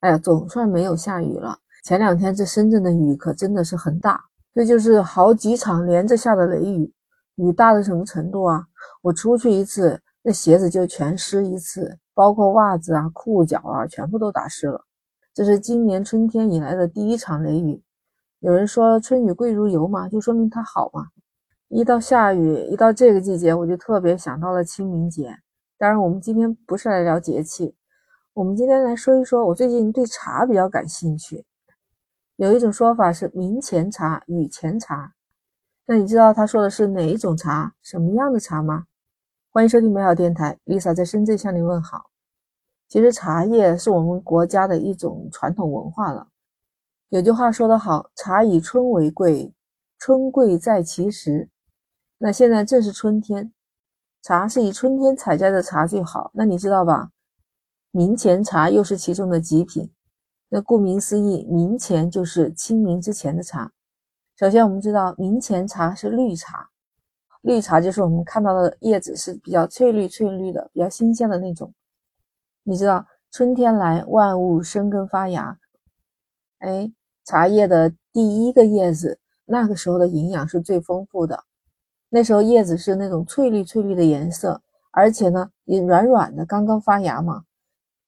哎呀，总算没有下雨了。前两天这深圳的雨可真的是很大，这就是好几场连着下的雷雨。雨大到什么程度啊？我出去一次，那鞋子就全湿一次，包括袜子啊、裤脚啊，全部都打湿了。这是今年春天以来的第一场雷雨。有人说春雨贵如油嘛，就说明它好嘛。一到下雨，一到这个季节，我就特别想到了清明节。当然，我们今天不是来聊节气，我们今天来说一说，我最近对茶比较感兴趣。有一种说法是明前茶、雨前茶，那你知道他说的是哪一种茶、什么样的茶吗？欢迎收听美好电台，Lisa 在深圳向您问好。其实茶叶是我们国家的一种传统文化了。有句话说得好，茶以春为贵，春贵在其时。那现在正是春天，茶是以春天采摘的茶最好。那你知道吧？明前茶又是其中的极品。那顾名思义，明前就是清明之前的茶。首先，我们知道明前茶是绿茶，绿茶就是我们看到的叶子是比较翠绿翠绿的，比较新鲜的那种。你知道春天来，万物生根发芽。哎，茶叶的第一个叶子，那个时候的营养是最丰富的。那时候叶子是那种翠绿翠绿的颜色，而且呢也软软的，刚刚发芽嘛。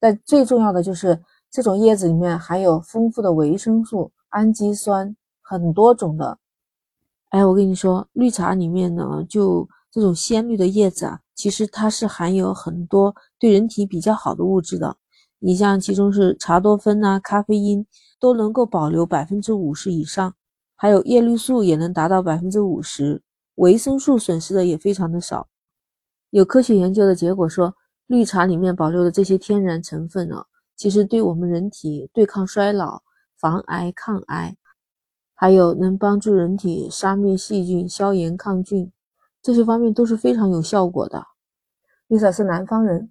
但最重要的就是这种叶子里面含有丰富的维生素、氨基酸，很多种的。哎，我跟你说，绿茶里面呢，就这种鲜绿的叶子啊，其实它是含有很多对人体比较好的物质的。你像其中是茶多酚呐、咖啡因都能够保留百分之五十以上，还有叶绿素也能达到百分之五十。维生素损失的也非常的少，有科学研究的结果说，绿茶里面保留的这些天然成分呢，其实对我们人体对抗衰老、防癌抗癌，还有能帮助人体杀灭细菌、消炎抗菌，这些方面都是非常有效果的。Lisa 是南方人，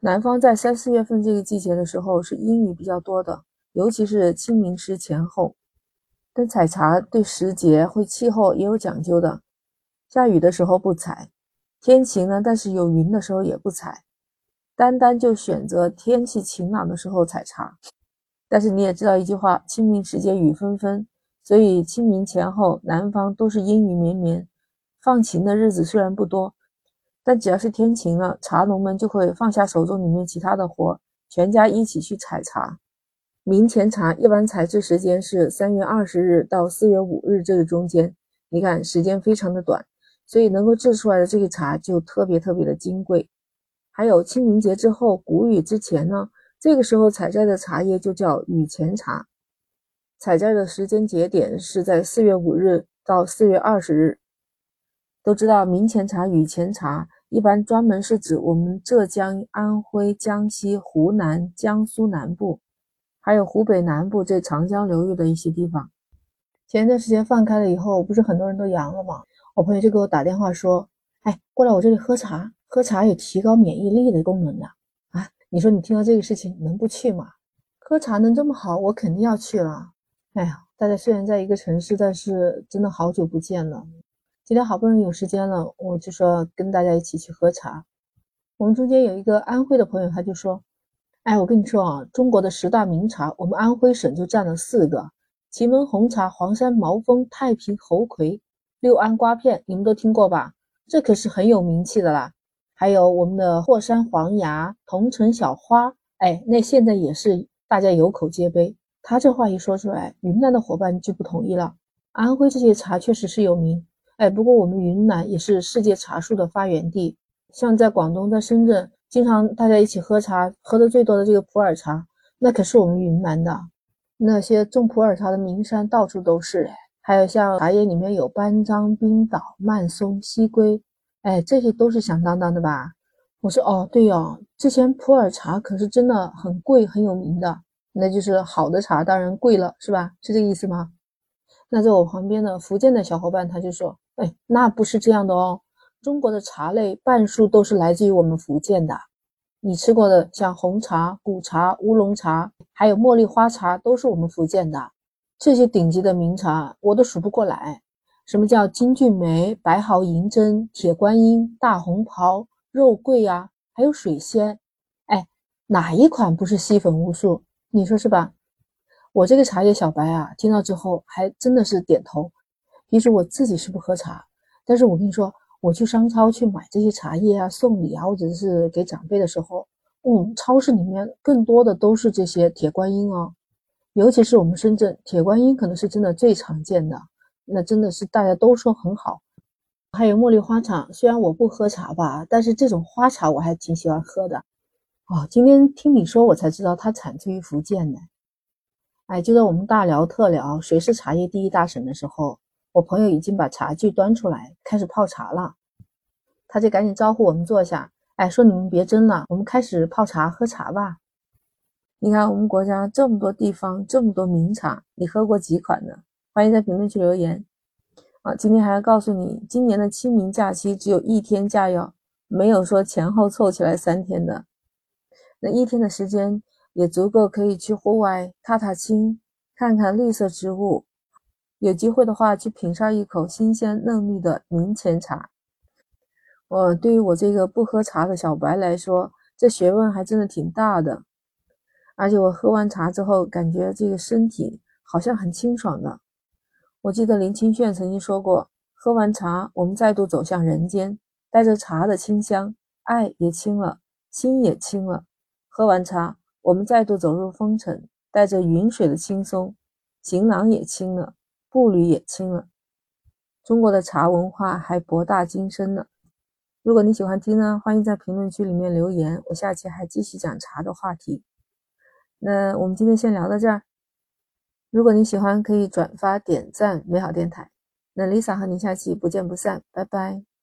南方在三四月份这个季节的时候是阴雨比较多的，尤其是清明时前后。但采茶对时节、会气候也有讲究的。下雨的时候不采，天晴呢，但是有云的时候也不采，单单就选择天气晴朗的时候采茶。但是你也知道一句话，清明时节雨纷纷，所以清明前后南方都是阴雨绵绵，放晴的日子虽然不多，但只要是天晴了，茶农们就会放下手中里面其他的活，全家一起去采茶。明前茶一般采制时间是三月二十日到四月五日这个中间，你看时间非常的短。所以能够制出来的这个茶就特别特别的金贵。还有清明节之后，谷雨之前呢，这个时候采摘的茶叶就叫雨前茶。采摘的时间节点是在四月五日到四月二十日。都知道明前茶、雨前茶一般专门是指我们浙江、安徽、江西、湖南、江苏南部，还有湖北南部这长江流域的一些地方。前一段时间放开了以后，不是很多人都阳了吗？我朋友就给我打电话说：“哎，过来我这里喝茶，喝茶有提高免疫力的功能的啊！你说你听到这个事情能不去吗？喝茶能这么好，我肯定要去了。哎呀，大家虽然在一个城市，但是真的好久不见了。今天好不容易有时间了，我就说跟大家一起去喝茶。我们中间有一个安徽的朋友，他就说：哎，我跟你说啊，中国的十大名茶，我们安徽省就占了四个：祁门红茶、黄山毛峰、太平猴魁。”六安瓜片，你们都听过吧？这可是很有名气的啦。还有我们的霍山黄芽、桐城小花，哎，那现在也是大家有口皆碑。他这话一说出来，云南的伙伴就不同意了。安徽这些茶确实是有名，哎，不过我们云南也是世界茶树的发源地。像在广东、在深圳，经常大家一起喝茶，喝的最多的这个普洱茶，那可是我们云南的。那些种普洱茶的名山到处都是，还有像茶叶里面有班章、冰岛、曼松、西归，哎，这些都是响当当的吧？我说哦，对哦，之前普洱茶可是真的很贵，很有名的，那就是好的茶当然贵了，是吧？是这个意思吗？那在我旁边的福建的小伙伴他就说，哎，那不是这样的哦，中国的茶类半数都是来自于我们福建的，你吃过的像红茶、古茶、乌龙茶，还有茉莉花茶，都是我们福建的。这些顶级的名茶我都数不过来，什么叫金骏眉、白毫银针、铁观音、大红袍、肉桂啊，还有水仙，哎，哪一款不是吸粉无数？你说是吧？我这个茶叶小白啊，听到之后还真的是点头。平时我自己是不喝茶，但是我跟你说，我去商超去买这些茶叶啊，送礼啊，或者是给长辈的时候，嗯，超市里面更多的都是这些铁观音哦。尤其是我们深圳，铁观音可能是真的最常见的，那真的是大家都说很好。还有茉莉花茶，虽然我不喝茶吧，但是这种花茶我还挺喜欢喝的。哦，今天听你说，我才知道它产自于福建呢。哎，就在我们大聊特聊谁是茶叶第一大省的时候，我朋友已经把茶具端出来开始泡茶了。他就赶紧招呼我们坐下，哎，说你们别争了，我们开始泡茶喝茶吧。你看我们国家这么多地方，这么多名茶，你喝过几款呢？欢迎在评论区留言。啊，今天还要告诉你，今年的清明假期只有一天假哟，没有说前后凑起来三天的。那一天的时间也足够可以去户外踏踏青，看看绿色植物。有机会的话，去品上一口新鲜嫩绿的明前茶。我对于我这个不喝茶的小白来说，这学问还真的挺大的。而且我喝完茶之后，感觉这个身体好像很清爽的。我记得林清炫曾经说过：“喝完茶，我们再度走向人间，带着茶的清香，爱也清了，心也清了。喝完茶，我们再度走入风尘，带着云水的轻松，行囊也轻了，步履也轻了。中国的茶文化还博大精深呢。如果你喜欢听呢，欢迎在评论区里面留言，我下期还继续讲茶的话题。”那我们今天先聊到这儿。如果你喜欢，可以转发点赞美好电台。那 Lisa 和你下期不见不散，拜拜。